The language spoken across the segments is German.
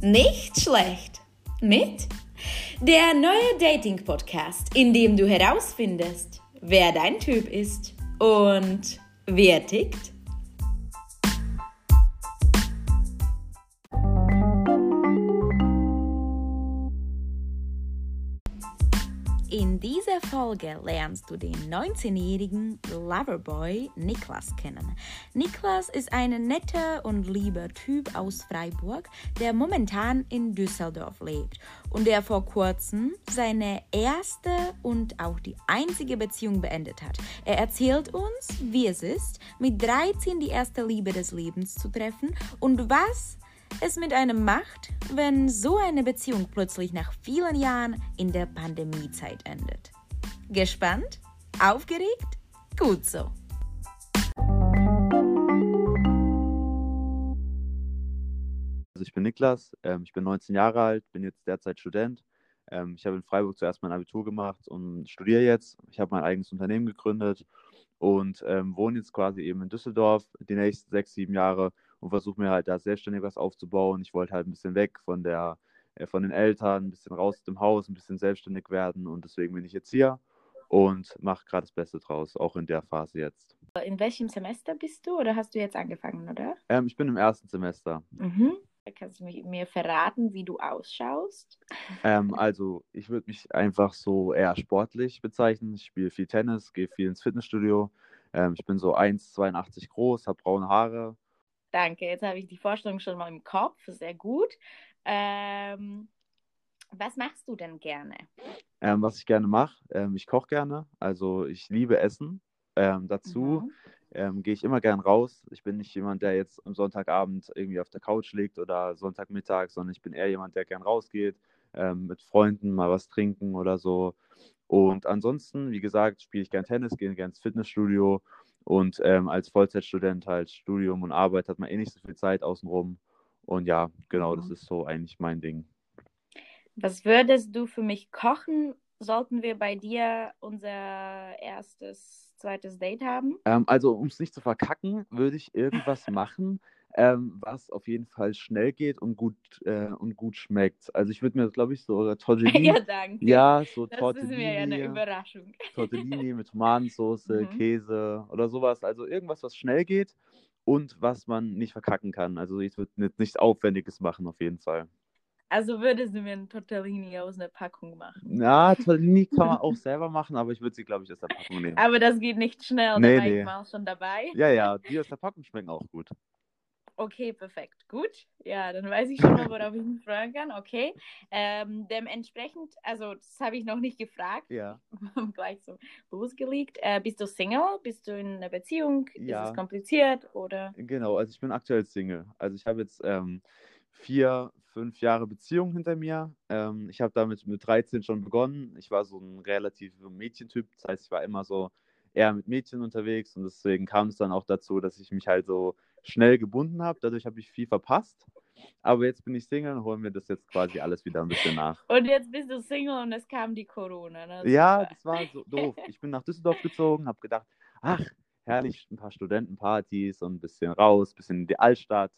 Nicht schlecht. Mit der neue Dating-Podcast, in dem du herausfindest, wer dein Typ ist und wer tickt. Folge lernst du den 19-jährigen Loverboy Niklas kennen. Niklas ist ein netter und lieber Typ aus Freiburg, der momentan in Düsseldorf lebt und der vor kurzem seine erste und auch die einzige Beziehung beendet hat. Er erzählt uns, wie es ist, mit 13 die erste Liebe des Lebens zu treffen und was es mit einem macht, wenn so eine Beziehung plötzlich nach vielen Jahren in der Pandemiezeit endet. Gespannt? Aufgeregt? Gut so. Also ich bin Niklas, ähm, ich bin 19 Jahre alt, bin jetzt derzeit Student. Ähm, ich habe in Freiburg zuerst mein Abitur gemacht und studiere jetzt. Ich habe mein eigenes Unternehmen gegründet und ähm, wohne jetzt quasi eben in Düsseldorf die nächsten sechs, sieben Jahre und versuche mir halt da selbstständig was aufzubauen. Ich wollte halt ein bisschen weg von der, äh, von den Eltern, ein bisschen raus aus dem Haus, ein bisschen selbstständig werden und deswegen bin ich jetzt hier und mache gerade das Beste draus, auch in der Phase jetzt. In welchem Semester bist du oder hast du jetzt angefangen, oder? Ähm, ich bin im ersten Semester. Mhm. Kannst du mir verraten, wie du ausschaust? Ähm, also, ich würde mich einfach so eher sportlich bezeichnen. Ich spiele viel Tennis, gehe viel ins Fitnessstudio. Ähm, ich bin so 1,82 groß, habe braune Haare Danke, jetzt habe ich die Vorstellung schon mal im Kopf, sehr gut. Ähm, was machst du denn gerne? Ähm, was ich gerne mache, ähm, ich koche gerne, also ich liebe Essen. Ähm, dazu mhm. Ähm, gehe ich immer gern raus. Ich bin nicht jemand, der jetzt am Sonntagabend irgendwie auf der Couch liegt oder Sonntagmittag, sondern ich bin eher jemand, der gern rausgeht, ähm, mit Freunden mal was trinken oder so. Und ansonsten, wie gesagt, spiele ich gern Tennis, gehe gern ins Fitnessstudio und ähm, als Vollzeitstudent halt Studium und Arbeit hat man eh nicht so viel Zeit außenrum. Und ja, genau, das mhm. ist so eigentlich mein Ding. Was würdest du für mich kochen? Sollten wir bei dir unser erstes, zweites Date haben? Ähm, also, um es nicht zu verkacken, würde ich irgendwas machen, ähm, was auf jeden Fall schnell geht und gut, äh, und gut schmeckt. Also ich würde mir, glaube ich, so Tortellini. ja, danke. Ja, so das Tortellini. Das ist mir ja eine Überraschung. Tortellini mit Tomatensauce, mhm. Käse oder sowas. Also irgendwas, was schnell geht und was man nicht verkacken kann. Also ich würde nichts Aufwendiges machen, auf jeden Fall. Also würdest du mir ein Tortellini aus einer Packung machen? Ja, Tortellini kann man auch selber machen, aber ich würde sie, glaube ich, aus der Packung nehmen. Aber das geht nicht schnell, nee, da war nee. ich mal schon dabei. Ja, ja, die aus der Packung schmecken auch gut. Okay, perfekt. Gut. Ja, dann weiß ich schon mal, worauf ich mich freuen kann. Okay. Ähm, dementsprechend, also das habe ich noch nicht gefragt. Ja. Gleich so losgelegt. Äh, bist du Single? Bist du in einer Beziehung? Ja. Ist es kompliziert oder? Genau, also ich bin aktuell Single. Also ich habe jetzt ähm, vier, fünf Jahre Beziehung hinter mir. Ähm, ich habe damit mit 13 schon begonnen. Ich war so ein relativ Mädchentyp. Das heißt, ich war immer so eher mit Mädchen unterwegs und deswegen kam es dann auch dazu, dass ich mich halt so schnell gebunden habe. Dadurch habe ich viel verpasst. Aber jetzt bin ich Single und holen wir das jetzt quasi alles wieder ein bisschen nach. Und jetzt bist du Single und es kam die Corona. Ne? Ja, das war so doof. Ich bin nach Düsseldorf gezogen, habe gedacht, ach, herrlich, ein paar Studentenpartys und ein bisschen raus, ein bisschen in die Altstadt.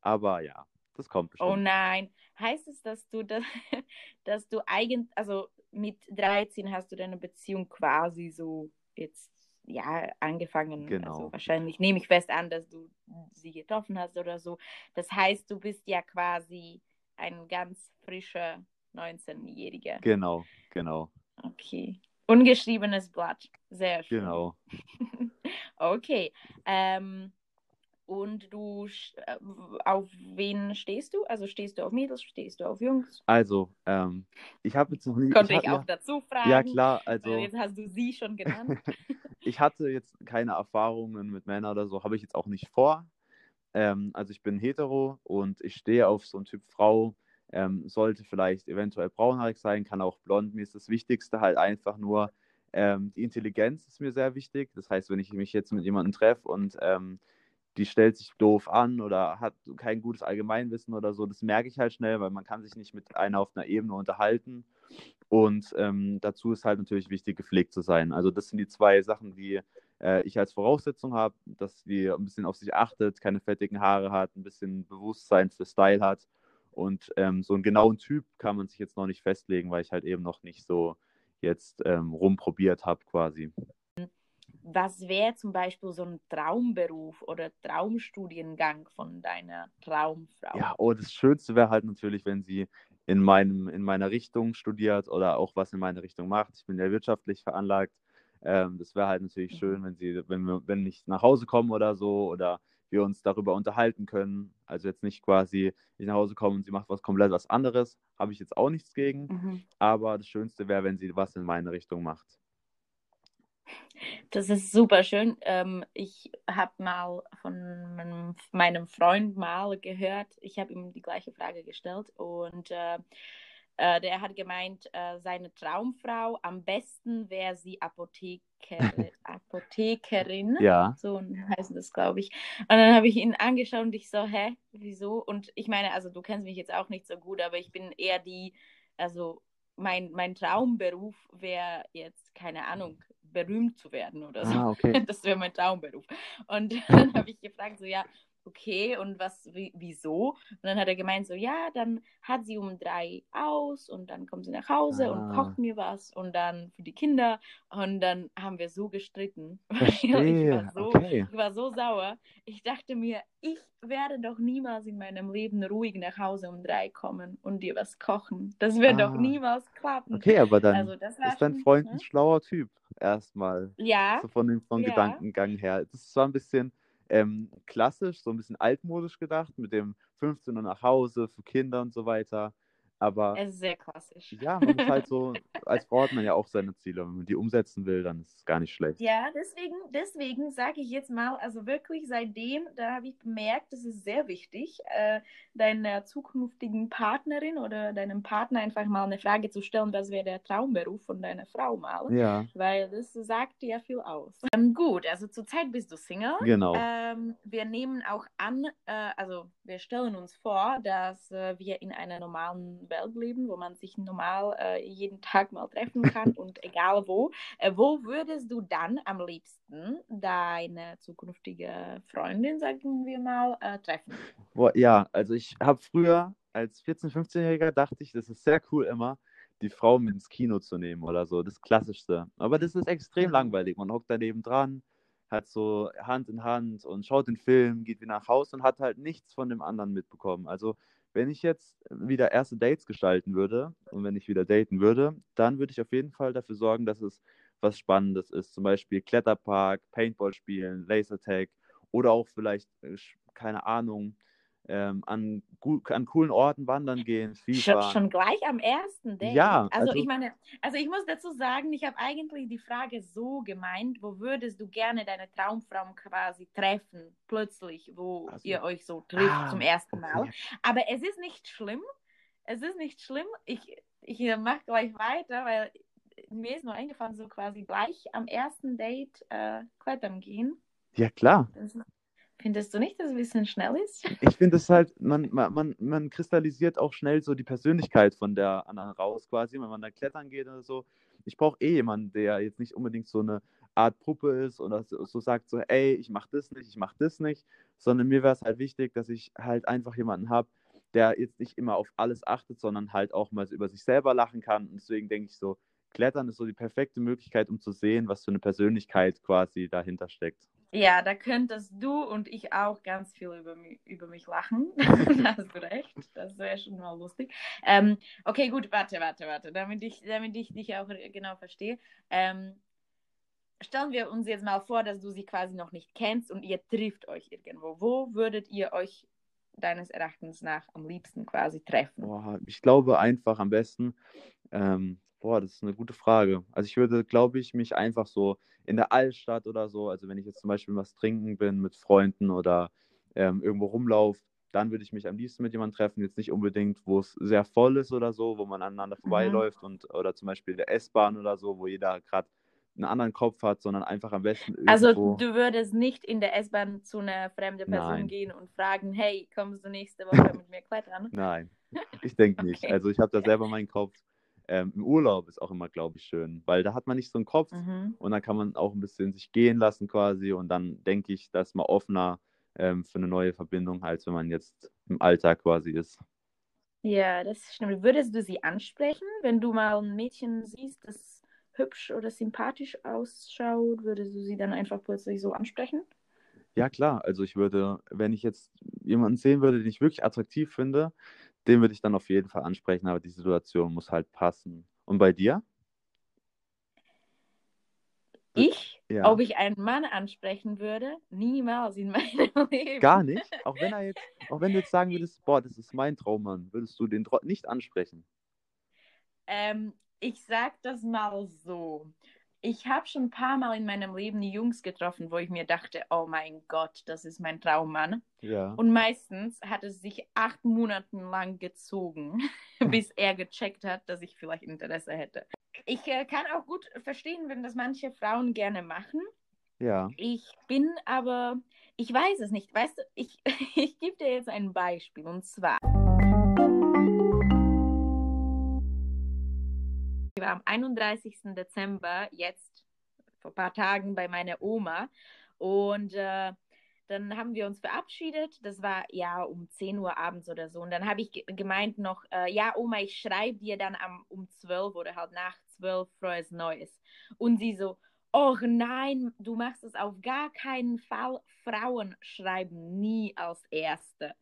Aber ja, das kommt bestimmt. Oh nein. Heißt es, dass du, das, dass du eigentlich, also mit 13 hast du deine Beziehung quasi so jetzt ja, angefangen. Also genau. Also wahrscheinlich nehme ich fest an, dass du sie getroffen hast oder so. Das heißt, du bist ja quasi ein ganz frischer 19-Jähriger. Genau, genau. Okay. Ungeschriebenes Blatt. Sehr schön. Genau. okay. Ähm, und du, äh, auf wen stehst du? Also stehst du auf Mädels, stehst du auf Jungs? Also, ähm, ich habe jetzt noch nie. Konnte ich, ich, auch ja, dazu fragen? Ja, klar. Also, jetzt hast du sie schon genannt. ich hatte jetzt keine Erfahrungen mit Männern oder so, habe ich jetzt auch nicht vor. Ähm, also, ich bin hetero und ich stehe auf so einen Typ Frau. Ähm, sollte vielleicht eventuell braunhaarig sein, kann auch blond. Mir ist das Wichtigste halt einfach nur, ähm, die Intelligenz ist mir sehr wichtig. Das heißt, wenn ich mich jetzt mit jemandem treffe und ähm, die stellt sich doof an oder hat kein gutes Allgemeinwissen oder so. Das merke ich halt schnell, weil man kann sich nicht mit einer auf einer Ebene unterhalten. Und ähm, dazu ist halt natürlich wichtig, gepflegt zu sein. Also das sind die zwei Sachen, die äh, ich als Voraussetzung habe, dass die ein bisschen auf sich achtet, keine fettigen Haare hat, ein bisschen Bewusstsein für Style hat Und ähm, so einen genauen Typ kann man sich jetzt noch nicht festlegen, weil ich halt eben noch nicht so jetzt ähm, rumprobiert habe quasi. Was wäre zum Beispiel so ein Traumberuf oder Traumstudiengang von deiner Traumfrau? Ja, oh, das Schönste wäre halt natürlich, wenn sie in, meinem, in meiner Richtung studiert oder auch was in meine Richtung macht. Ich bin ja wirtschaftlich veranlagt. Ähm, das wäre halt natürlich mhm. schön, wenn sie, wenn wir, wenn ich nach Hause komme oder so oder wir uns darüber unterhalten können. Also jetzt nicht quasi, ich nach Hause komme und sie macht was komplett was anderes, habe ich jetzt auch nichts gegen. Mhm. Aber das Schönste wäre, wenn sie was in meine Richtung macht. Das ist super schön. Ähm, ich habe mal von meinem, meinem, Freund mal gehört, ich habe ihm die gleiche Frage gestellt und äh, äh, der hat gemeint, äh, seine Traumfrau, am besten wäre sie Apotheker, Apothekerin. Ja. So heißt das, glaube ich. Und dann habe ich ihn angeschaut und ich so, hä, wieso? Und ich meine, also du kennst mich jetzt auch nicht so gut, aber ich bin eher die, also mein, mein Traumberuf wäre jetzt, keine Ahnung, berühmt zu werden oder so. Ah, okay. Das wäre mein Traumberuf. Und dann habe ich gefragt, so ja, okay, und was, wieso? Und dann hat er gemeint, so, ja, dann hat sie um drei aus und dann kommt sie nach Hause ah. und kocht mir was und dann für die Kinder und dann haben wir so gestritten. Ich, war so, okay. ich war so sauer. Ich dachte mir, ich werde doch niemals in meinem Leben ruhig nach Hause um drei kommen und dir was kochen. Das wird ah. doch niemals klappen. Okay, aber dann also, ist dein Freund ein ne? schlauer Typ erstmal. Ja. So von dem vom ja. Gedankengang her. Das war ein bisschen ähm, klassisch, so ein bisschen altmodisch gedacht, mit dem 15 Uhr nach Hause für Kinder und so weiter. Aber es ist sehr klassisch. Ja, man ist halt so, als Frau hat man ja auch seine Ziele. Wenn man die umsetzen will, dann ist es gar nicht schlecht. Ja, deswegen, deswegen sage ich jetzt mal, also wirklich seitdem, da habe ich bemerkt, es ist sehr wichtig, äh, deiner zukünftigen Partnerin oder deinem Partner einfach mal eine Frage zu stellen, was wäre der Traumberuf von deiner Frau mal. Ja. Weil das sagt ja viel aus. Ähm, gut, also zurzeit bist du Single. Genau. Ähm, wir nehmen auch an, äh, also wir stellen uns vor, dass äh, wir in einer normalen Welt leben, wo man sich normal äh, jeden Tag mal treffen kann und egal wo. Äh, wo würdest du dann am liebsten deine zukünftige Freundin, sagen wir mal, äh, treffen? Ja, also ich habe früher als 14-, 15-Jähriger dachte ich, das ist sehr cool immer, die Frau mit ins Kino zu nehmen oder so, das Klassischste. Aber das ist extrem mhm. langweilig. Man hockt daneben dran, hat so Hand in Hand und schaut den Film, geht wieder nach Hause und hat halt nichts von dem anderen mitbekommen. Also wenn ich jetzt wieder erste Dates gestalten würde und wenn ich wieder daten würde, dann würde ich auf jeden Fall dafür sorgen, dass es was Spannendes ist. Zum Beispiel Kletterpark, Paintball spielen, Lasertag oder auch vielleicht, äh, keine Ahnung, ähm, an, an coolen Orten wandern gehen, Schon, schon gleich am ersten Date? Ja. Also, also, ich meine, also ich muss dazu sagen, ich habe eigentlich die Frage so gemeint, wo würdest du gerne deine Traumfrau quasi treffen, plötzlich, wo also, ihr euch so trifft ah, zum ersten Mal. Okay. Aber es ist nicht schlimm. Es ist nicht schlimm. Ich, ich mache gleich weiter, weil mir ist nur eingefallen, so quasi gleich am ersten Date äh, klettern gehen. Ja, klar. Das Findest du nicht, dass es ein bisschen schnell ist? Ich finde es halt, man, man, man kristallisiert auch schnell so die Persönlichkeit von der anderen raus, quasi, wenn man da klettern geht oder so. Ich brauche eh jemanden, der jetzt nicht unbedingt so eine Art Puppe ist oder so, so sagt so, ey, ich mach das nicht, ich mach das nicht, sondern mir wäre es halt wichtig, dass ich halt einfach jemanden habe, der jetzt nicht immer auf alles achtet, sondern halt auch mal über sich selber lachen kann. Und deswegen denke ich so, Klettern ist so die perfekte Möglichkeit, um zu sehen, was für eine Persönlichkeit quasi dahinter steckt. Ja, da könntest du und ich auch ganz viel über mich, über mich lachen. da hast du recht. Das wäre schon mal lustig. Ähm, okay, gut, warte, warte, warte, damit ich, damit ich dich auch genau verstehe. Ähm, stellen wir uns jetzt mal vor, dass du sie quasi noch nicht kennst und ihr trifft euch irgendwo. Wo würdet ihr euch deines Erachtens nach am liebsten quasi treffen? Boah, ich glaube einfach am besten ähm, Boah, das ist eine gute Frage. Also ich würde, glaube ich, mich einfach so in der Altstadt oder so, also wenn ich jetzt zum Beispiel was trinken bin mit Freunden oder ähm, irgendwo rumlaufe, dann würde ich mich am liebsten mit jemandem treffen. Jetzt nicht unbedingt, wo es sehr voll ist oder so, wo man aneinander mhm. vorbeiläuft mhm. und oder zum Beispiel der S-Bahn oder so, wo jeder gerade einen anderen Kopf hat, sondern einfach am besten also irgendwo... Also du würdest nicht in der S-Bahn zu einer fremden Person Nein. gehen und fragen, hey, kommst du nächste Woche mit mir klettern? Nein, ich denke nicht. Okay. Also ich habe da selber meinen Kopf ähm, Im Urlaub ist auch immer, glaube ich, schön, weil da hat man nicht so einen Kopf mhm. und dann kann man auch ein bisschen sich gehen lassen quasi und dann denke ich, dass man offener ähm, für eine neue Verbindung, als wenn man jetzt im Alltag quasi ist. Ja, das stimmt. Würdest du sie ansprechen, wenn du mal ein Mädchen siehst, das hübsch oder sympathisch ausschaut, würdest du sie dann einfach plötzlich so ansprechen? Ja, klar. Also ich würde, wenn ich jetzt jemanden sehen würde, den ich wirklich attraktiv finde, den würde ich dann auf jeden Fall ansprechen, aber die Situation muss halt passen. Und bei dir? Ich, ja. ob ich einen Mann ansprechen würde, niemals in meinem Leben. Gar nicht? Auch wenn er jetzt, auch wenn du jetzt sagen würdest, boah, das ist mein Traummann, würdest du den nicht ansprechen? Ähm, ich sag das mal so. Ich habe schon ein paar Mal in meinem Leben Jungs getroffen, wo ich mir dachte, oh mein Gott, das ist mein Traummann. Ja. Und meistens hat es sich acht Monate lang gezogen, bis er gecheckt hat, dass ich vielleicht Interesse hätte. Ich äh, kann auch gut verstehen, wenn das manche Frauen gerne machen. Ja. Ich bin aber, ich weiß es nicht. Weißt du, ich, ich gebe dir jetzt ein Beispiel und zwar. Ich war am 31. Dezember jetzt vor ein paar Tagen bei meiner Oma und äh, dann haben wir uns verabschiedet. Das war ja um 10 Uhr abends oder so. Und dann habe ich ge gemeint noch, äh, ja, Oma, ich schreibe dir dann am, um 12 oder halt nach 12 frohes Neues. Und sie so, oh nein, du machst es auf gar keinen Fall. Frauen schreiben nie als Erste.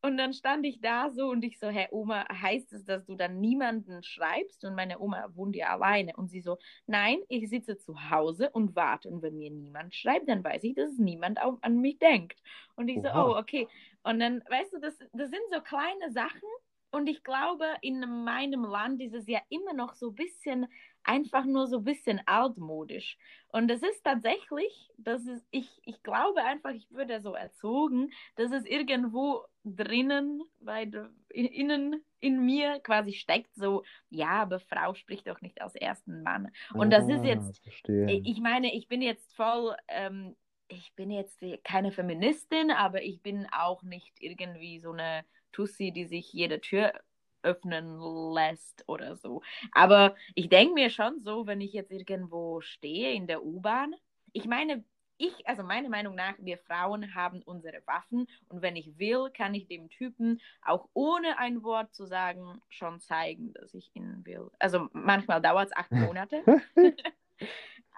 Und dann stand ich da so und ich so, Herr Oma, heißt es, dass du dann niemanden schreibst? Und meine Oma wohnt ja alleine. Und sie so, nein, ich sitze zu Hause und warte. Und wenn mir niemand schreibt, dann weiß ich, dass niemand auch an mich denkt. Und ich Oha. so, oh, okay. Und dann, weißt du, das, das sind so kleine Sachen. Und ich glaube, in meinem Land ist es ja immer noch so ein bisschen einfach nur so ein bisschen altmodisch. Und es ist tatsächlich, das ist, ich, ich glaube einfach, ich würde so erzogen, dass es irgendwo drinnen, bei innen in mir quasi steckt, so, ja, aber Frau spricht doch nicht als ersten Mann. Und ah, das ist ah, jetzt, verstehe. ich meine, ich bin jetzt voll, ähm, ich bin jetzt keine Feministin, aber ich bin auch nicht irgendwie so eine Tussi, die sich jede Tür öffnen lässt oder so. Aber ich denke mir schon so, wenn ich jetzt irgendwo stehe in der U-Bahn, ich meine, ich, also meiner Meinung nach, wir Frauen haben unsere Waffen und wenn ich will, kann ich dem Typen auch ohne ein Wort zu sagen schon zeigen, dass ich ihn will. Also manchmal dauert es acht Monate,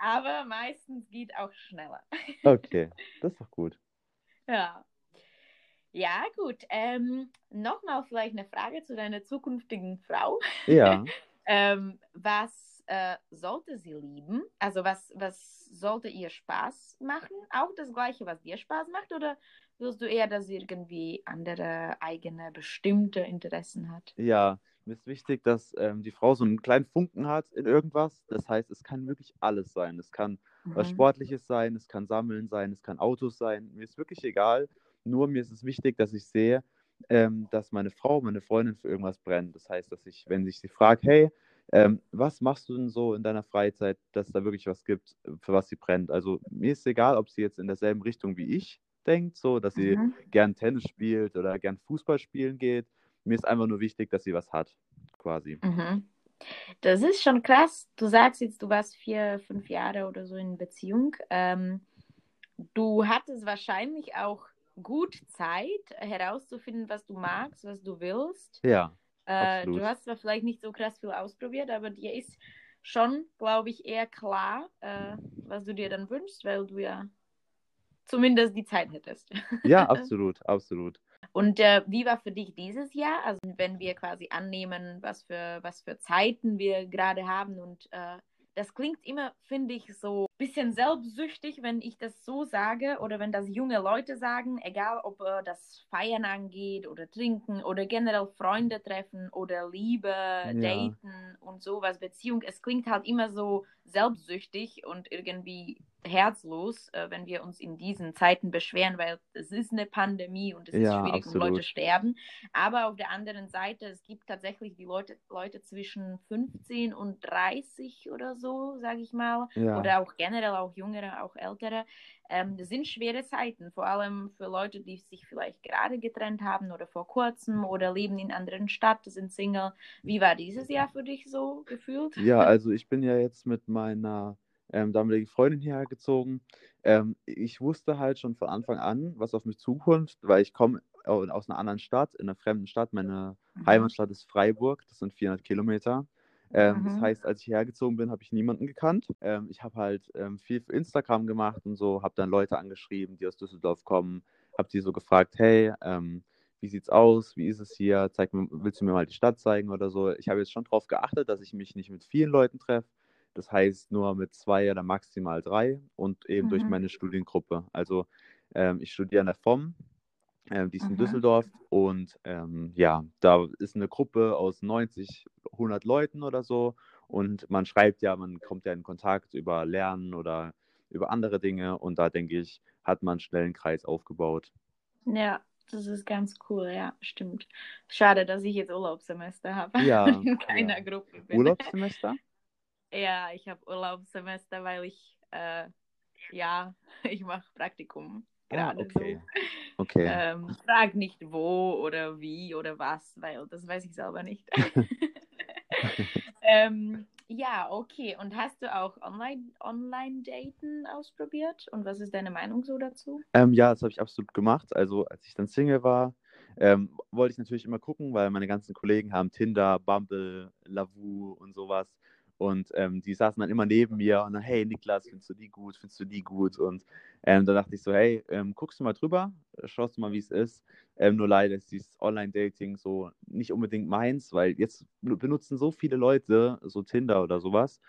aber meistens geht auch schneller. okay, das ist doch gut. Ja. Ja, gut. Ähm, Nochmal vielleicht eine Frage zu deiner zukünftigen Frau. Ja. ähm, was äh, sollte sie lieben? Also was, was sollte ihr Spaß machen? Auch das gleiche, was dir Spaß macht? Oder willst du eher, dass sie irgendwie andere eigene, bestimmte Interessen hat? Ja, mir ist wichtig, dass ähm, die Frau so einen kleinen Funken hat in irgendwas. Das heißt, es kann wirklich alles sein. Es kann mhm. was Sportliches sein, es kann Sammeln sein, es kann Autos sein. Mir ist wirklich egal. Nur mir ist es wichtig, dass ich sehe, ähm, dass meine Frau, meine Freundin für irgendwas brennt. Das heißt, dass ich, wenn ich sie frage, hey, ähm, was machst du denn so in deiner Freizeit, dass da wirklich was gibt, für was sie brennt? Also mir ist egal, ob sie jetzt in derselben Richtung wie ich denkt, so dass sie mhm. gern Tennis spielt oder gern Fußball spielen geht. Mir ist einfach nur wichtig, dass sie was hat, quasi. Mhm. Das ist schon krass. Du sagst jetzt, du warst vier, fünf Jahre oder so in Beziehung. Ähm, du hattest wahrscheinlich auch gut Zeit herauszufinden, was du magst, was du willst. Ja. Äh, du hast zwar vielleicht nicht so krass viel ausprobiert, aber dir ist schon, glaube ich, eher klar, äh, was du dir dann wünschst, weil du ja zumindest die Zeit hättest. Ja, absolut, absolut. Und äh, wie war für dich dieses Jahr? Also wenn wir quasi annehmen, was für, was für Zeiten wir gerade haben und äh, das klingt immer, finde ich, so bisschen selbstsüchtig, wenn ich das so sage oder wenn das junge Leute sagen, egal ob äh, das Feiern angeht oder Trinken oder generell Freunde treffen oder Liebe, ja. Daten und sowas, Beziehung. Es klingt halt immer so selbstsüchtig und irgendwie herzlos, äh, wenn wir uns in diesen Zeiten beschweren, weil es ist eine Pandemie und es ja, ist schwierig absolut. und Leute sterben. Aber auf der anderen Seite, es gibt tatsächlich die Leute, Leute zwischen 15 und 30 oder so, sage ich mal, ja. oder auch generell auch jüngere, auch ältere. Ähm, das sind schwere Zeiten, vor allem für Leute, die sich vielleicht gerade getrennt haben oder vor kurzem oder leben in anderen Stadt, sind Single. Wie war dieses Jahr für dich so gefühlt? Ja, also ich bin ja jetzt mit meiner ähm, damalige Freundin hierher gezogen. Ähm, ich wusste halt schon von Anfang an, was auf mich zukommt, weil ich komme aus einer anderen Stadt, in einer fremden Stadt. Meine Mhm. Heimatstadt ist Freiburg, das sind 400 Kilometer. Ähm, Das Mhm. heißt, als ich hergezogen bin, habe ich niemanden gekannt. Ähm, ich habe halt ähm, viel für Instagram gemacht und so, habe dann Leute angeschrieben, die aus Düsseldorf kommen, habe die so gefragt, hey, ähm, wie sieht's aus? Wie ist es hier? Zeig mir, willst du mir mal die Stadt zeigen oder so? Ich habe jetzt schon darauf geachtet, dass ich mich nicht mit vielen Leuten treffe. Das heißt nur mit zwei oder maximal drei und eben durch Mhm. meine Studiengruppe. Also ähm, ich studiere an der FOM, ähm, die ist in Mhm. Düsseldorf und ähm, ja, da ist eine Gruppe aus 90, 100 Leuten oder so und man schreibt ja, man kommt ja in Kontakt über Lernen oder über andere Dinge und da denke ich, hat man schnell einen Kreis aufgebaut. Ja, das ist ganz cool, ja, stimmt. Schade, dass ich jetzt Urlaubssemester habe Ja, und in keiner ja. Gruppe bin. Urlaubssemester? Ja, ich habe Urlaubssemester, weil ich, äh, ja, ich mache Praktikum Ah, gerade okay. so. Okay. Ähm, frag nicht wo oder wie oder was, weil das weiß ich selber nicht. ähm, ja, okay. Und hast du auch Online- Online-Daten ausprobiert? Und was ist deine Meinung so dazu? Ähm, ja, das habe ich absolut gemacht. Also, als ich dann Single war, ähm, wollte ich natürlich immer gucken, weil meine ganzen Kollegen haben Tinder, Bumble, Lavu und sowas. Und ähm, die saßen dann immer neben mir und dann, hey Niklas, findest du die gut, findest du die gut? Und ähm, da dachte ich so, hey, ähm, guckst du mal drüber, schaust du mal, wie es ist. Ähm, nur leider ist dieses Online-Dating so nicht unbedingt meins, weil jetzt be- benutzen so viele Leute so Tinder oder sowas.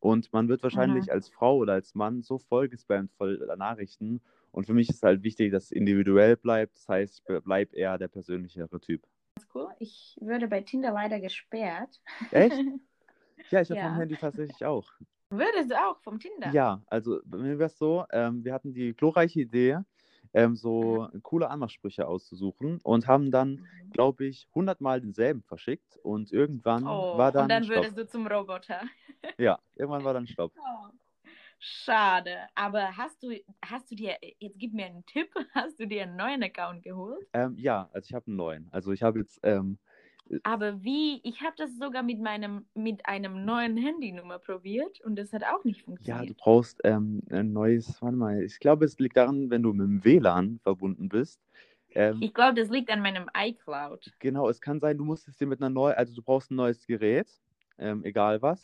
Und man wird wahrscheinlich Mhm. als Frau oder als Mann so vollgespammt voll Nachrichten. Und für mich ist halt wichtig, dass es individuell bleibt. Das heißt, ich bleib eher der persönlichere Typ. Ganz cool. Ich würde bei Tinder leider gesperrt. Echt? Ja, ich habe Ja. vom Handy tatsächlich auch. Würdest du auch vom Tinder? Ja, also bei mir wäre es so, ähm, wir hatten die glorreiche Idee, ähm, so coole Anmachsprüche auszusuchen und haben dann, Mhm. glaube ich, 100 Mal denselben verschickt und irgendwann Oh, war dann, und dann Stopp. würdest du zum Roboter. Ja, irgendwann war dann Stopp. Oh, schade. Aber hast du, hast du dir, jetzt gib mir einen Tipp, hast du dir einen neuen Account geholt? Ähm, ja, also ich habe einen neuen. Also ich habe jetzt, ähm, Aber wie, ich habe das sogar mit meinem, mit einem neuen Handynummer probiert und das hat auch nicht ja, du funktioniert. brauchst ähm, ein neues, warte mal, ich glaube, es liegt daran, wenn du mit dem WLAN verbunden bist. Ähm, Ich glaube, das liegt an meinem iCloud. Genau, es kann sein, du musst es dir mit einer neuen, also du brauchst ein neues Gerät, ähm, egal was.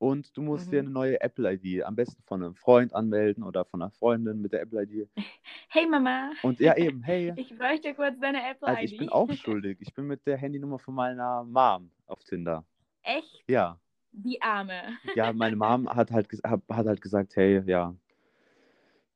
Und du musst Mhm. dir eine neue Apple-ID, am besten von einem Freund anmelden oder von einer Freundin mit der Apple-ID. Hey Mama, Und ja, eben, hey, ich bräuchte kurz deine also Apple-ID. ich bin auch schuldig. Ich bin mit der Handynummer von meiner Mom auf Tinder. Echt? Ja, Die Arme. ja, meine Mom hat halt, hat halt gesagt, hey, ja,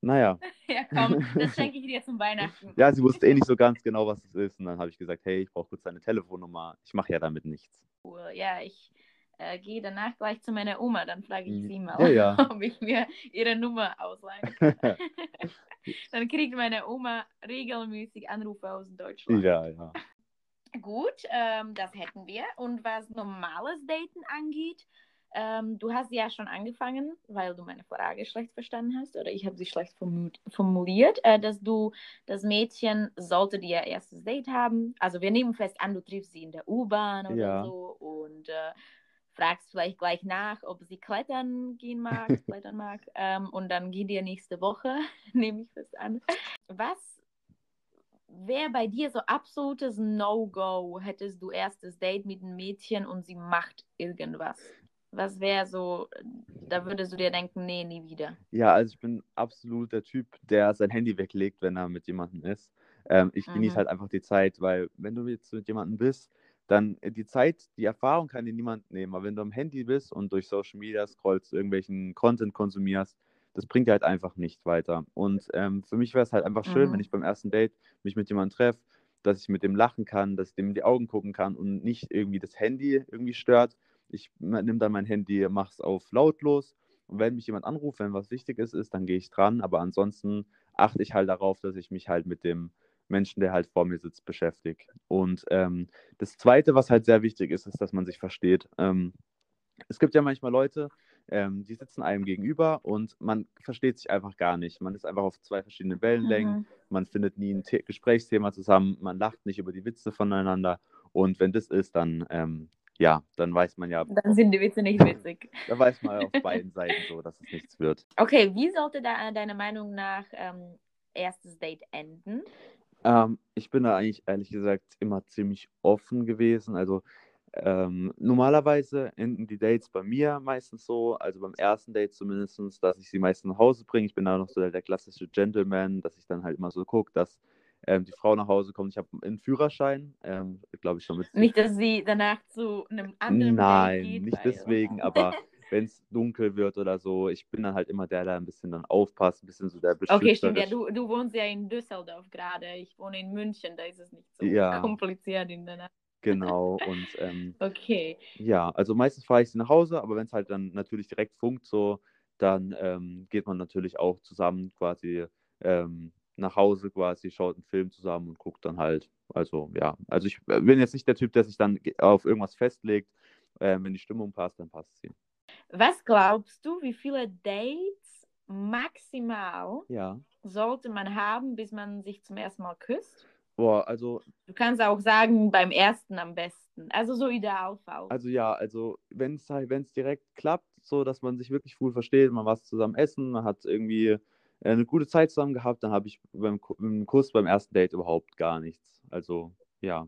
naja. Ja, komm, das schenke ich dir zum Weihnachten. Ja, sie wusste eh nicht so ganz genau, was es ist. Und dann habe ich gesagt, hey, ich brauche kurz deine Telefonnummer. Ich mache ja damit nichts. Cool. Ja, ich äh, gehe danach gleich zu meiner Oma, dann frage ich Ja, sie mal, ja. ob ich mir ihre Nummer ausleihen kann. dann kriegt meine Oma regelmäßig Anrufe aus Deutschland. ja, ja. Gut, ähm, das hätten wir. Und was normales Daten angeht, ähm, du hast ja schon angefangen, weil du meine Frage schlecht verstanden hast, oder ich habe sie schlecht formu- formuliert, äh, dass du das Mädchen sollte die ihr erstes Date haben. Also wir nehmen fest an, du triffst sie in der U-Bahn oder Ja. so und äh, fragst vielleicht gleich nach, ob sie klettern gehen mag, klettern mag. Ähm, und dann geht ihr nächste Woche, nehme ich fest an. Was wäre bei dir so absolutes No-Go, hättest du erstes Date mit einem Mädchen und sie macht irgendwas? Was wäre so, da würdest du dir denken, nee, nie wieder. Ja, also ich bin absolut der Typ, der sein Handy weglegt, wenn er mit jemandem ist. Ähm, ich genieße Mhm. halt einfach die Zeit, weil wenn du jetzt mit jemandem bist, dann äh, die Zeit, die Erfahrung kann dir niemand nehmen. Aber wenn du am Handy bist und durch Social Media scrollst, irgendwelchen Content konsumierst, das bringt dir halt einfach nicht weiter. Und ähm, für mich wäre es halt einfach schön, wenn Mhm. ich beim ersten Date mich mit jemandem treffe, dass ich mit dem lachen kann, dass ich dem in die Augen gucken kann und nicht irgendwie das Handy irgendwie stört. Ich nehme dann mein Handy, mache es auf lautlos und wenn mich jemand anruft, wenn was Wichtiges ist, dann gehe ich dran. Aber ansonsten achte ich halt darauf, dass ich mich halt mit dem Menschen, der halt vor mir sitzt, beschäftige. Und ähm, das Zweite, was halt sehr wichtig ist, ist, dass man sich versteht. Ähm, es gibt ja manchmal Leute, ähm, die sitzen einem gegenüber und man versteht sich einfach gar nicht. Man ist einfach auf zwei verschiedenen Wellenlängen. Mhm. Man findet nie ein The Gesprächsthema zusammen. Man lacht nicht über die Witze voneinander. Und wenn das ist, dann, ähm, ja, dann weiß man ja, Dann sind die Witze nicht witzig. da weiß man auf beiden Seiten so, dass es nichts wird. Okay, wie sollte da deiner Meinung nach ähm, erstes Date enden? Ähm, ich bin da eigentlich ehrlich gesagt immer ziemlich offen gewesen. Also ähm, normalerweise enden die Dates bei mir meistens so, also beim ersten Date zumindest, dass ich sie meistens nach Hause bringe. Ich bin da noch so der, der klassische Gentleman, dass ich dann halt immer so gucke, dass ähm, die Frau nach Hause kommt. Ich habe einen Führerschein, ähm, glaube ich schon mit. Nicht, dass sie danach zu einem anderen Nein, Date geht. nicht deswegen, aber wenn es dunkel wird oder so, ich bin dann halt immer der, der ein bisschen dann aufpasst, ein bisschen so der Okay, stimmt. Ja, du, du wohnst ja in Düsseldorf gerade. Ich wohne in München, da ist es nicht so Ja. kompliziert in der Nacht. Genau, und ähm, Okay. ja, also meistens fahre ich sie nach Hause, aber wenn es halt dann natürlich direkt funkt, so, dann ähm, geht man natürlich auch zusammen quasi ähm, nach Hause quasi, schaut einen Film zusammen und guckt dann halt. Also ja, also ich äh, bin jetzt nicht der Typ, der sich dann auf irgendwas festlegt. Ähm, wenn die Stimmung passt, dann passt sie. Was glaubst du, wie viele Dates maximal Ja. sollte man haben, bis man sich zum ersten Mal küsst? Boah, also Du kannst auch sagen, beim ersten am besten. Also so Idealfall. Also ja, also wenn es halt, wenn es direkt klappt, so dass man sich wirklich gut versteht, man was zusammen essen, man hat irgendwie äh, eine gute Zeit zusammen gehabt, dann habe ich beim, beim Kuss beim ersten Date überhaupt gar nichts. Also ja,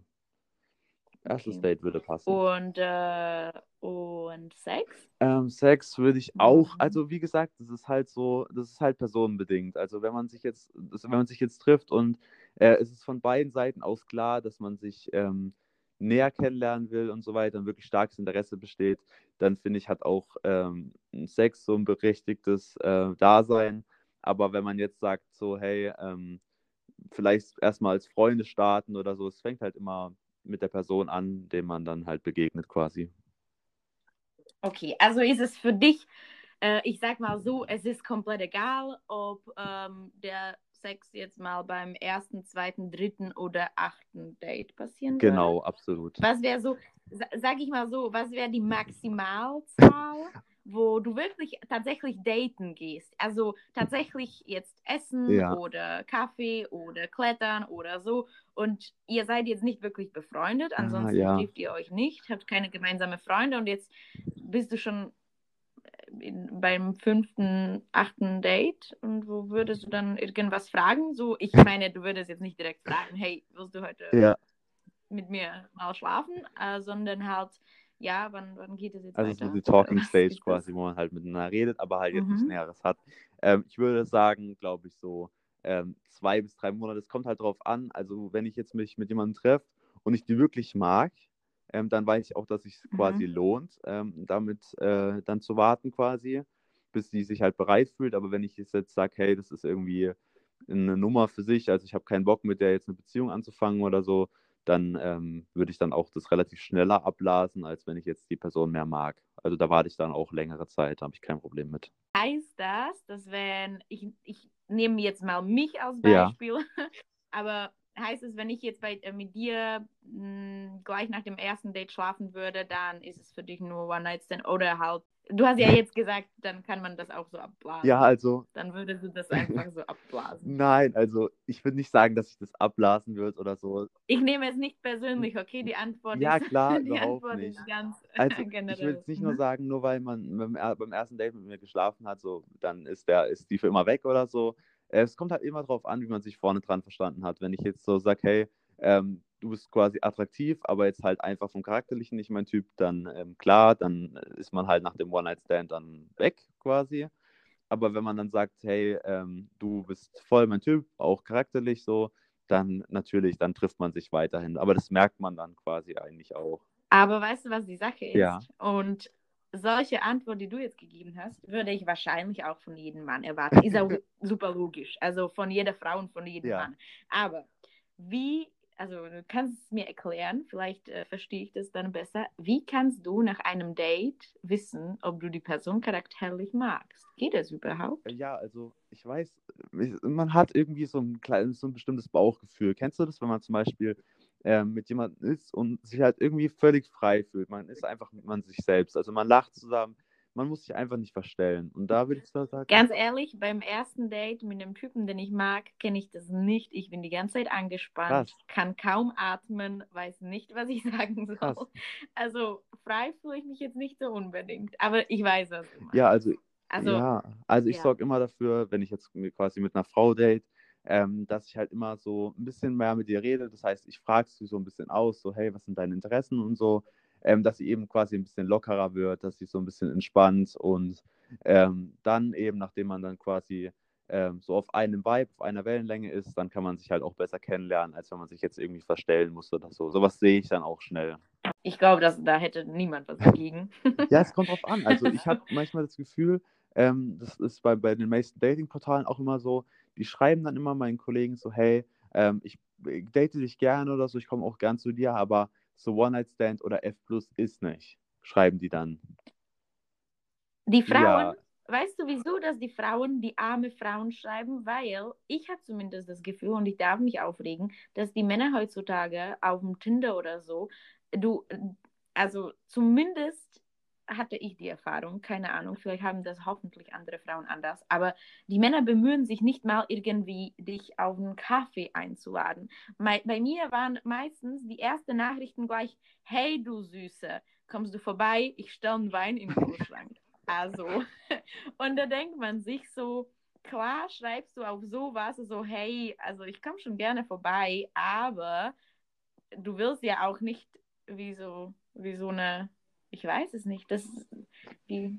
erstes. Date würde passen. Und, äh, und Sex? Ähm, Sex würde ich auch, Mhm. also wie gesagt, das ist halt so, das ist halt personenbedingt. Also wenn man sich jetzt, das, wenn man sich jetzt trifft und äh, es ist von beiden Seiten aus klar, dass man sich ähm, näher kennenlernen will und so weiter und wirklich starkes Interesse besteht, dann finde ich, hat auch ähm, Sex so ein berechtigtes äh, Dasein. Aber wenn man jetzt sagt, so, hey, ähm, vielleicht erstmal als Freunde starten oder so, es fängt halt immer mit der Person an, dem man dann halt begegnet quasi. Okay, also ist es für dich, äh, ich sag mal so, es ist komplett egal, ob ähm, der Sex jetzt mal beim ersten, zweiten, dritten oder achten Date passieren würde? Genau, absolut. Was wäre so, sa- sag ich mal so, was wäre die Maximalzahl, wo du wirklich tatsächlich daten gehst? Also tatsächlich jetzt essen Ja. oder Kaffee oder klettern oder so. Und ihr seid jetzt nicht wirklich befreundet, Ah, ansonsten ja. trifft ihr euch nicht, habt keine gemeinsame Freunde und jetzt bist du schon in, beim fünften, achten Date und wo würdest du dann irgendwas fragen? So, ich meine, du würdest jetzt nicht direkt fragen, hey, willst du heute Ja, mit mir mal schlafen, äh, sondern halt, ja, wann, wann geht es jetzt also weiter? so die Talking Stage quasi, wo man halt miteinander redet, aber halt jetzt nichts Mhm. Näheres hat. Ähm, ich würde sagen, glaube ich, so ähm, zwei bis drei Monate. Es kommt halt drauf an. Also wenn ich jetzt mich mit jemandem treffe und ich die wirklich mag, ähm, dann weiß ich auch, dass es Mhm. quasi lohnt, ähm, damit äh, dann zu warten quasi, bis die sich halt bereit fühlt. Aber wenn ich jetzt sage, hey, das ist irgendwie eine Nummer für sich, also ich habe keinen Bock mit der jetzt eine Beziehung anzufangen oder so, dann ähm, würde ich dann auch das relativ schneller abblasen, als wenn ich jetzt die Person mehr mag. Also da warte ich dann auch längere Zeit, da habe ich kein Problem mit. Heißt das, dass wenn, ich, ich nehme jetzt mal mich als Ja. Beispiel, aber heißt es, wenn ich jetzt bei, äh, mit dir mh, gleich nach dem ersten Date schlafen würde, dann ist es für dich nur One-Night-Stand oder halt, du hast ja jetzt gesagt, dann kann man das auch so abblasen. Ja, also Dann würdest du das einfach so abblasen. nein, also ich würde nicht sagen, dass ich das abblasen würde oder so. Ich nehme es nicht persönlich, okay? Die Antwort Ja, ist, klar, die überhaupt Antwort nicht. ist ganz Also ich generell. will jetzt nicht nur Mhm. sagen, nur weil man beim, beim ersten Date mit mir geschlafen hat, so dann ist der, ist die für immer weg oder so. Äh, Es kommt halt immer drauf an, wie man sich vorne dran verstanden hat. Wenn ich jetzt so sage, hey, ähm, du bist quasi attraktiv, aber jetzt halt einfach vom Charakterlichen nicht mein Typ, dann ähm, klar, dann ist man halt nach dem One-Night-Stand dann weg quasi. Aber wenn man dann sagt, hey, ähm, du bist voll mein Typ, auch charakterlich so, dann natürlich, dann trifft man sich weiterhin. Aber das merkt man dann quasi eigentlich auch. Aber weißt du, was die Sache ist? Ja. Und solche Antwort, die du jetzt gegeben hast, würde ich wahrscheinlich auch von jedem Mann erwarten. Ist auch super logisch. Also von jeder Frau und von jedem Ja. Mann. Aber wie, also du kannst es mir erklären, vielleicht äh, verstehe ich das dann besser. Wie kannst du nach einem Date wissen, ob du die Person charakterlich magst? Geht das überhaupt? Ja, also ich weiß, ich- man hat irgendwie so ein kleines, so ein bestimmtes Bauchgefühl. Kennst du das, wenn man zum Beispiel ähm, mit jemandem ist und sich halt irgendwie völlig frei fühlt? Man ist einfach mit man sich selbst. Also man lacht zusammen, man muss sich einfach nicht verstellen. Und da würde ich sagen, Ganz ehrlich, beim ersten Date mit einem Typen, den ich mag, kenne ich das nicht. Ich bin die ganze Zeit angespannt, Krass. kann kaum atmen, weiß nicht, was ich sagen soll. Krass. Also frei fühle ich mich jetzt nicht so unbedingt, aber ich weiß, meinst. ja, also, also ja, also ich ja. sorge immer dafür, wenn ich jetzt quasi mit einer Frau date, ähm, dass ich halt immer so ein bisschen mehr mit ihr rede. Das heißt, ich frage sie so ein bisschen aus, so, hey, was sind deine Interessen und so, ähm, dass sie eben quasi ein bisschen lockerer wird, dass sie so ein bisschen entspannt und ähm, dann eben, nachdem man dann quasi ähm, so auf einem Vibe, auf einer Wellenlänge ist, dann kann man sich halt auch besser kennenlernen, als wenn man sich jetzt irgendwie verstellen muss oder so. Sowas sehe ich dann auch schnell. Ich glaube, dass da hätte niemand was dagegen. ja, es kommt drauf an. Also ich habe manchmal das Gefühl, ähm, das ist bei, bei den meisten Dating-Portalen auch immer so, die schreiben dann immer meinen Kollegen so, hey, ähm, ich date dich gerne oder so, ich komme auch gern zu dir, aber so One-Night-Stand oder F Plus ist nicht, schreiben die dann. Die Frauen, ja. weißt du, wieso, dass die Frauen die arme Frauen schreiben? Weil ich habe zumindest das Gefühl, und ich darf mich aufregen, dass die Männer heutzutage auf dem Tinder oder so, du, also zumindest hatte ich die Erfahrung, keine Ahnung, vielleicht haben das hoffentlich andere Frauen anders, aber die Männer bemühen sich nicht mal irgendwie, dich auf einen Kaffee einzuladen. Bei, bei mir waren meistens die ersten Nachrichten gleich, hey du Süße, kommst du vorbei, ich stelle einen Wein im Kühlschrank. also, und da denkt man sich so, klar schreibst du auf sowas, so hey, also ich komme schon gerne vorbei, aber du willst ja auch nicht wie so, wie so eine ich weiß es nicht. Das, die,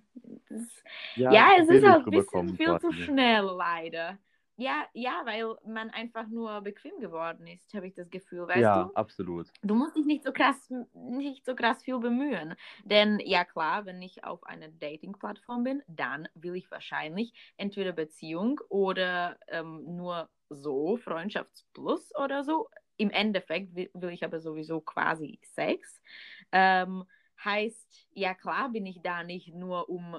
das, ja, ja es ist auch ein bisschen viel zu schnell, leider. Ja, ja, weil man einfach nur bequem geworden ist, habe ich das Gefühl, weißt ja, du? Ja, absolut. Du musst dich nicht so krass, nicht so krass viel bemühen. Denn ja klar, wenn ich auf einer Dating-Plattform bin, dann will ich wahrscheinlich entweder Beziehung oder ähm, nur so, Freundschaftsplus oder so. Im Endeffekt will, will ich aber sowieso quasi Sex. Ähm, heißt, ja klar bin ich da nicht nur, um,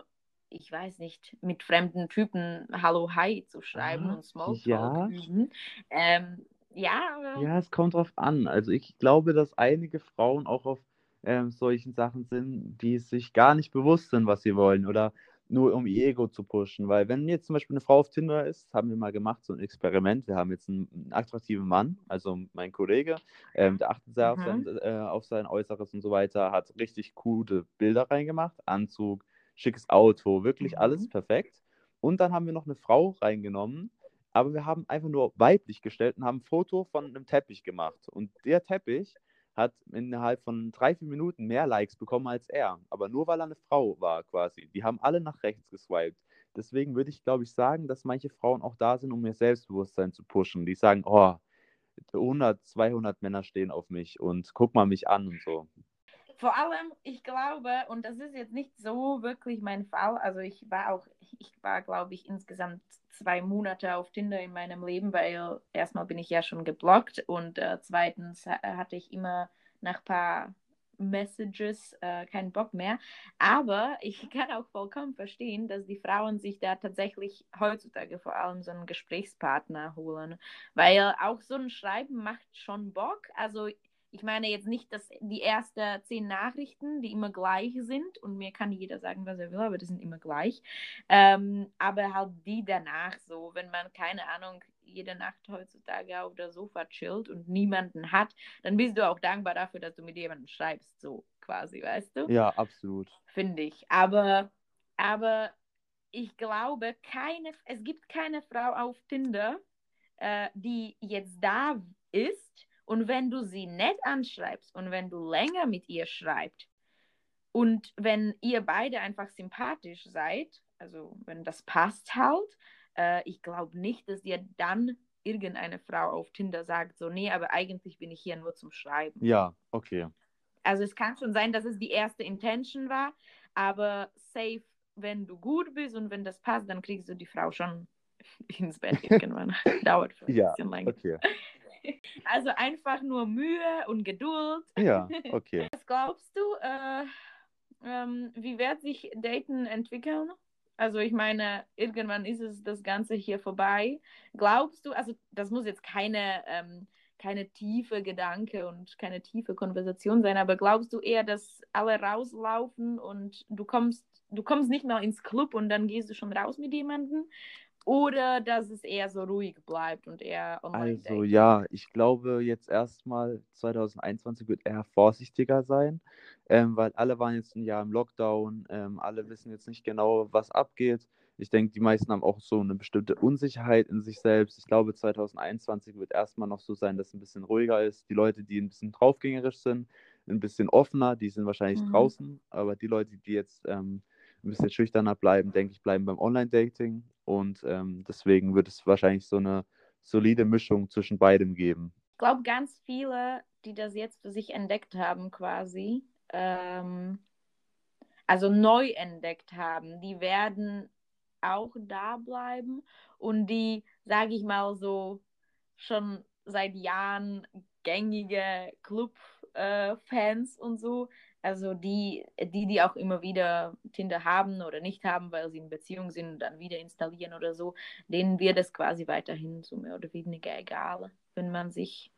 ich weiß nicht, mit fremden Typen Hallo, Hi zu schreiben ah, und Smalltalk ja. üben. Ähm, ja, ja, es kommt drauf an. Also ich glaube, dass einige Frauen auch auf ähm, solchen Sachen sind, die sich gar nicht bewusst sind, was sie wollen oder nur um ihr Ego zu pushen. Weil wenn jetzt zum Beispiel eine Frau auf Tinder ist, haben wir mal gemacht, so ein Experiment. Wir haben jetzt einen, einen attraktiven Mann, also mein Kollege, ähm, der achtet sehr mhm. auf, sein, äh, auf sein Äußeres und so weiter, hat richtig coole Bilder reingemacht, Anzug, schickes Auto, wirklich mhm. alles perfekt. Und dann haben wir noch eine Frau reingenommen, aber wir haben einfach nur weiblich gestellt und haben ein Foto von einem Teppich gemacht. Und der Teppich hat innerhalb von drei, vier Minuten mehr Likes bekommen als er. Aber nur weil er eine Frau war quasi. Die haben alle nach rechts geswiped. Deswegen würde ich, glaube ich, sagen, dass manche Frauen auch da sind, um ihr Selbstbewusstsein zu pushen. Die sagen, oh, 100, 200 Männer stehen auf mich und guck mal mich an und so. Vor allem, ich glaube, und das ist jetzt nicht so wirklich mein Fall, also ich war auch, ich war, glaube ich, insgesamt zwei Monate auf Tinder in meinem Leben, weil erstmal bin ich ja schon geblockt und äh, zweitens hatte ich immer nach ein paar Messages äh, keinen Bock mehr. Aber ich kann auch vollkommen verstehen, dass die Frauen sich da tatsächlich heutzutage vor allem so einen Gesprächspartner holen, weil auch so ein Schreiben macht schon Bock. Also ich meine jetzt nicht, dass die ersten zehn Nachrichten, die immer gleich sind, und mir kann jeder sagen, was er will, aber die sind immer gleich. Ähm, aber halt die danach so, wenn man, keine Ahnung, jede Nacht heutzutage auf der Sofa chillt und niemanden hat, dann bist du auch dankbar dafür, dass du mit jemandem schreibst, so quasi, weißt du? Ja, absolut. Finde ich. Aber, aber ich glaube, keine, es gibt keine Frau auf Tinder, äh, die jetzt da ist und wenn du sie nett anschreibst und wenn du länger mit ihr schreibst und wenn ihr beide einfach sympathisch seid, also wenn das passt halt, äh, ich glaube nicht, dass dir dann irgendeine Frau auf Tinder sagt, so, nee, aber eigentlich bin ich hier nur zum Schreiben. Ja, okay. Also es kann schon sein, dass es die erste Intention war, aber safe, wenn du gut bist und wenn das passt, dann kriegst du die Frau schon ins Bett irgendwann. Dauert ein ja, bisschen länger. Okay. Also einfach nur Mühe und Geduld. Ja, okay. Was glaubst du, äh, ähm, wie wird sich Daten entwickeln? Also ich meine, irgendwann ist es das Ganze hier vorbei. Glaubst du, also das muss jetzt keine, ähm, keine tiefe Gedanke und keine tiefe Konversation sein, aber glaubst du eher, dass alle rauslaufen und du kommst, du kommst nicht mal ins Club und dann gehst du schon raus mit jemandem? Oder dass es eher so ruhig bleibt und eher online Also ja, ich glaube jetzt erstmal 2021 wird eher vorsichtiger sein, ähm, weil alle waren jetzt ein Jahr im Lockdown, ähm, alle wissen jetzt nicht genau, was abgeht. Ich denke, die meisten haben auch so eine bestimmte Unsicherheit in sich selbst. Ich glaube, 2021 wird erstmal noch so sein, dass es ein bisschen ruhiger ist. Die Leute, die ein bisschen draufgängerisch sind, ein bisschen offener, die sind wahrscheinlich Mhm. draußen. Aber die Leute, die jetzt ähm, ein bisschen schüchterner bleiben, denke ich, bleiben beim Online-Dating. Und ähm, deswegen wird es wahrscheinlich so eine solide Mischung zwischen beidem geben. Ich glaube, ganz viele, die das jetzt für sich entdeckt haben, quasi, ähm, also neu entdeckt haben, die werden auch da bleiben und die, sage ich mal so, schon seit Jahren gängige Club-Fans und so, also die, die, die auch immer wieder Tinder haben oder nicht haben, weil sie in Beziehung sind und dann wieder installieren oder so, denen wird es quasi weiterhin so mehr oder weniger egal, wenn man sich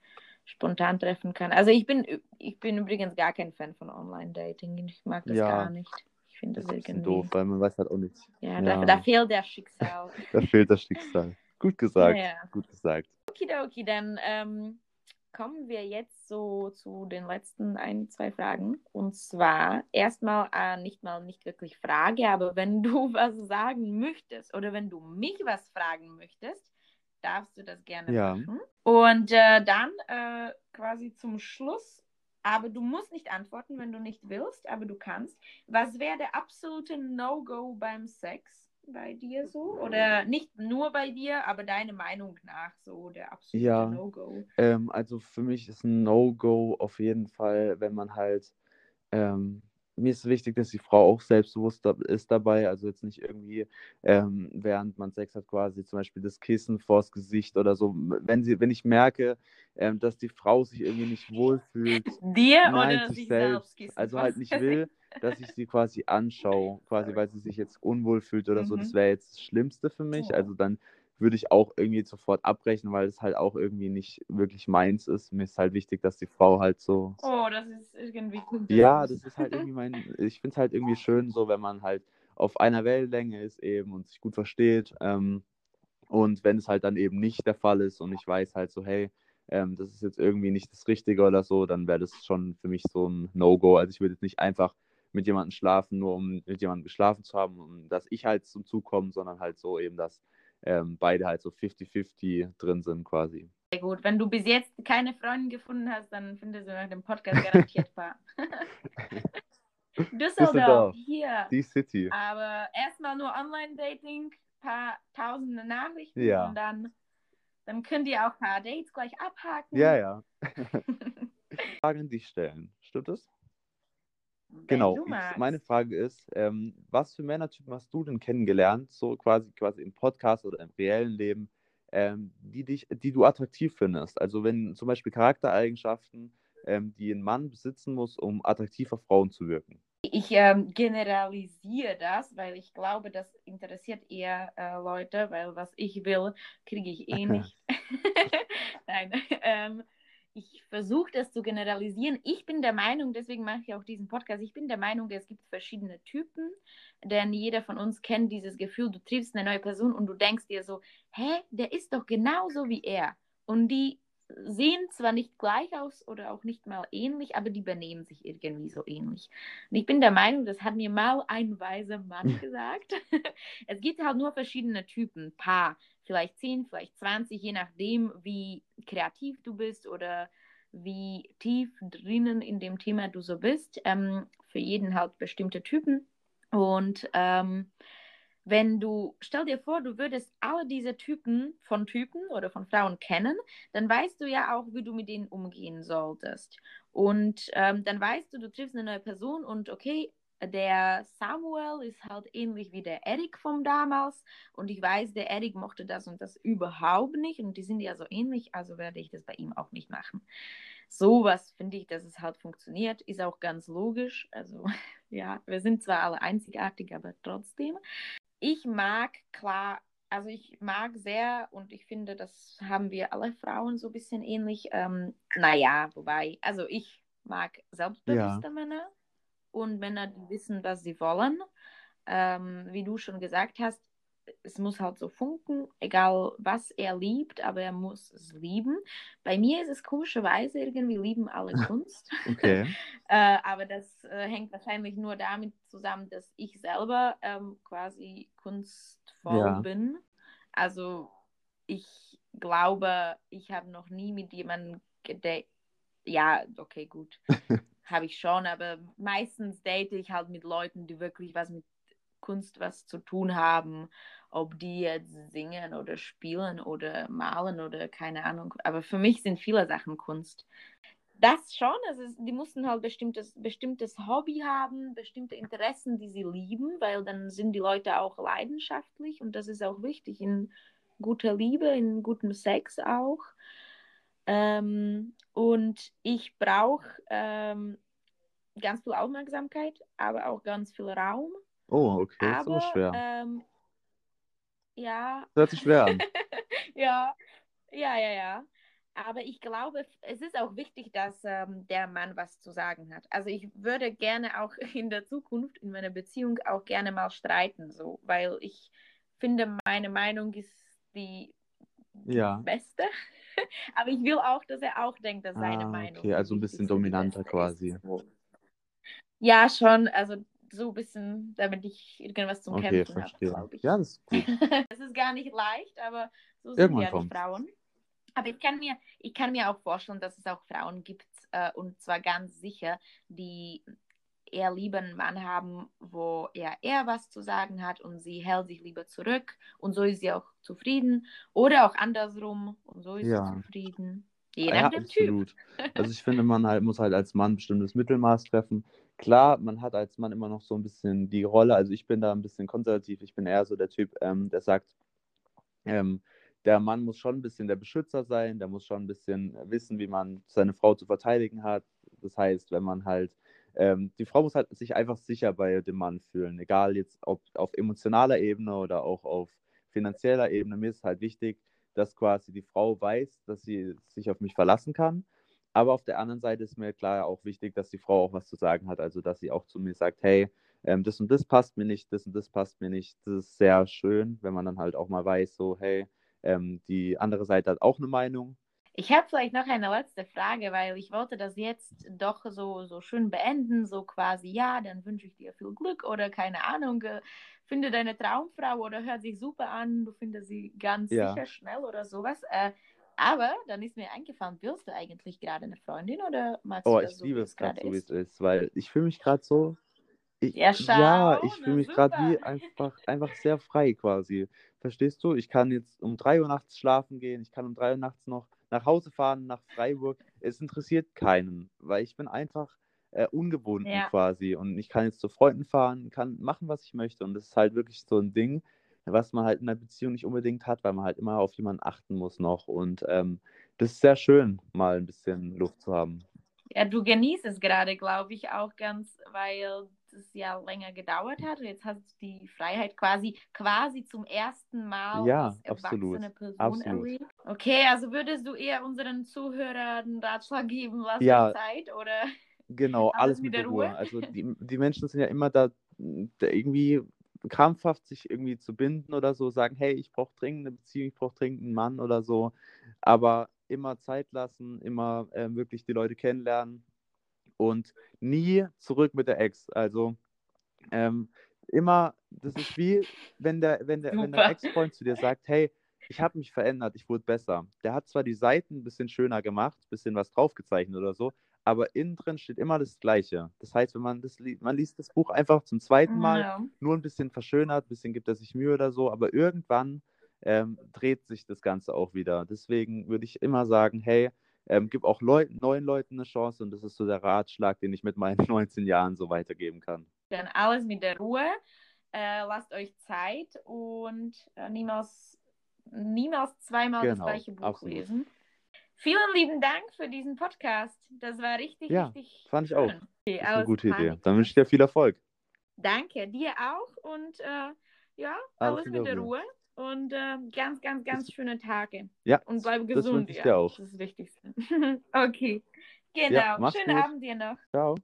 spontan treffen kann. Also ich bin, ich bin übrigens gar kein Fan von Online-Dating. Ich mag das Ja. gar nicht. Ich finde Das das ist irgendwie. doof, weil man weiß halt auch nicht. Ja, Ja. Da, da fehlt der Schicksal. Da fehlt das Schicksal. Gut gesagt. Ja. Gut gesagt. Okidoki, dann ähm, kommen wir jetzt so zu den letzten ein, zwei Fragen. Und zwar erstmal äh, nicht mal nicht wirklich Frage, aber wenn du was sagen möchtest oder wenn du mich was fragen möchtest, darfst du das gerne Ja. machen. Und äh, dann äh, quasi zum Schluss, aber du musst nicht antworten, wenn du nicht willst, aber du kannst. Was wäre der absolute No-Go beim Sex bei dir so? Oder nicht nur bei dir, aber deine Meinung nach so der absolute Ja. No-Go? Ähm, also für mich ist ein No-Go auf jeden Fall, wenn man halt, ähm, mir ist wichtig, dass die Frau auch selbstbewusst ist dabei, also jetzt nicht irgendwie, ähm, während man Sex hat, quasi zum Beispiel das Kissen vors Gesicht oder so. Wenn sie, wenn ich merke, ähm, dass die Frau sich irgendwie nicht wohlfühlt, Dir Nein, oder sich selbst. Also halt nicht will, dass ich sie quasi anschaue, quasi weil sie sich jetzt unwohl fühlt oder so. Das Mhm. wäre jetzt das Schlimmste für mich. Also dann würde ich auch irgendwie sofort abbrechen, weil es halt auch irgendwie nicht wirklich meins ist. Mir ist halt wichtig, dass die Frau halt so. Oh, das ist irgendwie gut. Ja, das ist halt irgendwie mein. Ich finde es halt irgendwie schön, so wenn man halt auf einer Wellenlänge ist eben und sich gut versteht. Ähm, und wenn es halt dann eben nicht der Fall ist und ich weiß halt so, hey, ähm, das ist jetzt irgendwie nicht das Richtige oder so, dann wäre das schon für mich so ein No-Go. Also ich würde jetzt nicht einfach mit jemandem schlafen, nur um mit jemandem geschlafen zu haben, um dass ich halt zum Zug komme, sondern halt so eben, dass ähm, beide halt so 50-50 drin sind quasi. Sehr gut. Wenn du bis jetzt keine Freundin gefunden hast, dann findest du nach dem Podcast garantiert paar. Düsseldorf, Düsseldorf. hier. Die City. Aber erstmal nur Online-Dating, paar tausende Nachrichten Ja. und dann, dann könnt ihr auch ein paar Dates gleich abhaken. Ja, ja. Fragen, die stellen. Stimmt das? Wenn Genau. meine Frage ist, ähm, was für Männertypen hast du denn kennengelernt, so quasi, quasi im Podcast oder im reellen Leben, ähm, die dich, die du attraktiv findest? Also wenn zum Beispiel Charaktereigenschaften, ähm, die ein Mann besitzen muss, um attraktiv auf Frauen zu wirken. Ich ähm, generalisiere das, weil ich glaube, das interessiert eher äh, Leute, weil was ich will, kriege ich eh nicht. Nein, ähm, ich versuche das zu generalisieren. Ich bin der Meinung, deswegen mache ich auch diesen Podcast, ich bin der Meinung, es gibt verschiedene Typen, denn jeder von uns kennt dieses Gefühl, du triffst eine neue Person und du denkst dir so, hä, der ist doch genauso wie er. Und die sehen zwar nicht gleich aus oder auch nicht mal ähnlich, aber die benehmen sich irgendwie so ähnlich. Und ich bin der Meinung, das hat mir mal ein weiser Mann gesagt. es gibt halt nur verschiedene Typen, paar, vielleicht 10, vielleicht 20, je nachdem, wie kreativ du bist oder wie tief drinnen in dem Thema du so bist. Ähm, für jeden halt bestimmte Typen. Und ähm, wenn du, stell dir vor, du würdest alle diese Typen von Typen oder von Frauen kennen, dann weißt du ja auch, wie du mit denen umgehen solltest. Und ähm, dann weißt du, du triffst eine neue Person und okay, der Samuel ist halt ähnlich wie der Eric vom damals und ich weiß, der Eric mochte das und das überhaupt nicht und die sind ja so ähnlich, also werde ich das bei ihm auch nicht machen. Sowas finde ich, dass es halt funktioniert, ist auch ganz logisch. Also ja, wir sind zwar alle einzigartig, aber trotzdem. Ich mag klar, also ich mag sehr und ich finde, das haben wir alle Frauen so ein bisschen ähnlich. Ähm, naja, wobei, also ich mag selbstbewusste Ja. Männer und Männer, die wissen, was sie wollen. Ähm, wie du schon gesagt hast, es muss halt so funken, egal was er liebt, aber er muss es lieben. Bei mir ist es komischerweise irgendwie lieben alle Kunst. Okay. äh, aber das äh, hängt wahrscheinlich nur damit zusammen, dass ich selber ähm, quasi kunstvoll Ja. bin. Also ich glaube, ich habe noch nie mit jemandem gedatet. Ja, okay, gut. habe ich schon, aber meistens date ich halt mit Leuten, die wirklich was mit Kunst was zu tun haben, ob die jetzt singen oder spielen oder malen oder keine Ahnung. Aber für mich sind viele Sachen Kunst. Das schon, also die mussten halt bestimmtes, bestimmtes Hobby haben, bestimmte Interessen, die sie lieben, weil dann sind die Leute auch leidenschaftlich und das ist auch wichtig in guter Liebe, in gutem Sex auch. Ähm, und ich brauche ähm, ganz viel Aufmerksamkeit, aber auch ganz viel Raum. Oh, okay, das ist aber aber schwer. ähm, ja, Das hört sich schwer an. ja, ja, ja, ja. Aber ich glaube, es ist auch wichtig, dass ähm, der Mann was zu sagen hat. Also ich würde gerne auch in der Zukunft in meiner Beziehung auch gerne mal streiten, so, weil ich finde, meine Meinung ist die Ja. beste. Aber ich will auch, dass er auch denkt, dass seine Ah, Meinung okay, also ein bisschen dominanter quasi. Ist. So. Ja, schon. Also so ein bisschen, damit ich irgendwas zum Okay, Kämpfen habe, glaube ich. Ja, das ist gut. Das ist gar nicht leicht, aber so sind Irgendwann ja die. Frauen. Aber ich kann, mir, ich kann mir auch vorstellen, dass es auch Frauen gibt, äh, und zwar ganz sicher, die eher lieber einen Mann haben, wo er eher was zu sagen hat und sie hält sich lieber zurück und so ist sie auch zufrieden. Oder auch andersrum und so ist Ja. sie zufrieden. Je Ja, nach dem Typ. absolut. Also ich finde, man halt, muss halt als Mann ein bestimmtes Mittelmaß treffen. Klar, man hat als Mann immer noch so ein bisschen die Rolle, also ich bin da ein bisschen konservativ, ich bin eher so der Typ, ähm, der sagt, ähm, der Mann muss schon ein bisschen der Beschützer sein, der muss schon ein bisschen wissen, wie man seine Frau zu verteidigen hat. Das heißt, wenn man halt, ähm, die Frau muss halt sich einfach sicher bei dem Mann fühlen, egal jetzt ob auf emotionaler Ebene oder auch auf finanzieller Ebene. Mir ist halt wichtig, dass quasi die Frau weiß, dass sie sich auf mich verlassen kann. Aber auf der anderen Seite ist mir klar auch wichtig, dass die Frau auch was zu sagen hat. Also, dass sie auch zu mir sagt, hey, ähm, das und das passt mir nicht, das und das passt mir nicht. Das ist sehr schön, wenn man dann halt auch mal weiß, so, hey, ähm, die andere Seite hat auch eine Meinung. Ich habe vielleicht noch eine letzte Frage, weil ich wollte das jetzt doch so, so schön beenden, so quasi, ja, dann wünsche ich dir viel Glück oder keine Ahnung, äh, finde deine Traumfrau oder hört sich super an, du findest sie ganz Ja. sicher schnell oder sowas. Äh, aber dann ist mir eingefallen, willst du eigentlich gerade eine Freundin oder magst Oh, du das ich so, liebe es gerade so, wie es ist, weil ich fühle mich gerade so. Ich, Ja, schau, ja, ich fühle mich gerade wie einfach, einfach sehr frei quasi. Verstehst du? Ich kann jetzt um 3 Uhr nachts schlafen gehen, ich kann um 3 Uhr nachts noch nach Hause fahren, nach Freiburg. Es interessiert keinen, weil ich bin einfach äh, ungebunden Ja. quasi und ich kann jetzt zu Freunden fahren, kann machen, was ich möchte und das ist halt wirklich so ein Ding, was man halt in einer Beziehung nicht unbedingt hat, weil man halt immer auf jemanden achten muss noch und ähm, das ist sehr schön, mal ein bisschen Luft zu haben. Ja, du genießt es gerade, glaube ich, auch ganz, weil es ja länger gedauert hat und jetzt hast du die Freiheit quasi, quasi zum ersten Mal Ja, als absolut, erwachsene Person absolut. erlebt. Okay, also würdest du eher unseren Zuhörern einen Ratschlag geben, lass Ja. Zeit oder Genau, Alles alles mit der Ruhe. Ruhe? Also die, die Menschen sind ja immer da, da irgendwie krampfhaft sich irgendwie zu binden oder so, sagen, hey, ich brauche dringend eine Beziehung, ich brauche dringend einen Mann oder so. Aber immer Zeit lassen, immer ähm, wirklich die Leute kennenlernen und nie zurück mit der Ex. Also ähm, immer, das ist wie, wenn der, wenn der, wenn dein Ex-Freund zu dir sagt, hey, ich habe mich verändert, ich wurde besser. Der hat zwar die Seiten ein bisschen schöner gemacht, ein bisschen was draufgezeichnet oder so, aber innen drin steht immer das Gleiche. Das heißt, wenn man das li man liest das Buch einfach zum zweiten Mal, Ja. nur ein bisschen verschönert, ein bisschen gibt er sich Mühe oder so, aber irgendwann ähm, dreht sich das Ganze auch wieder. Deswegen würde ich immer sagen, hey, ähm, gib auch Leuten, neuen Leuten eine Chance und das ist so der Ratschlag, den ich mit meinen 19 Jahren so weitergeben kann. Dann alles mit der Ruhe. Äh, lasst euch Zeit und äh, niemals, niemals zweimal Genau, das gleiche Buch absolut. lesen. Vielen lieben Dank für diesen Podcast. Das war richtig, Ja, richtig fand ich auch. Okay, Das ist eine gute Idee. Panik. Dann wünsche ich dir viel Erfolg. Danke, dir auch und äh, ja, Alles alles mit der Ruhe und äh, ganz, ganz, ganz Das- schöne Tage. Ja, Und bleib das gesund. ich ja. dir auch. Das ist das Wichtigste. okay, genau. Ja, Schönen gut. Abend dir noch. Ciao.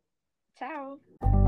Ciao.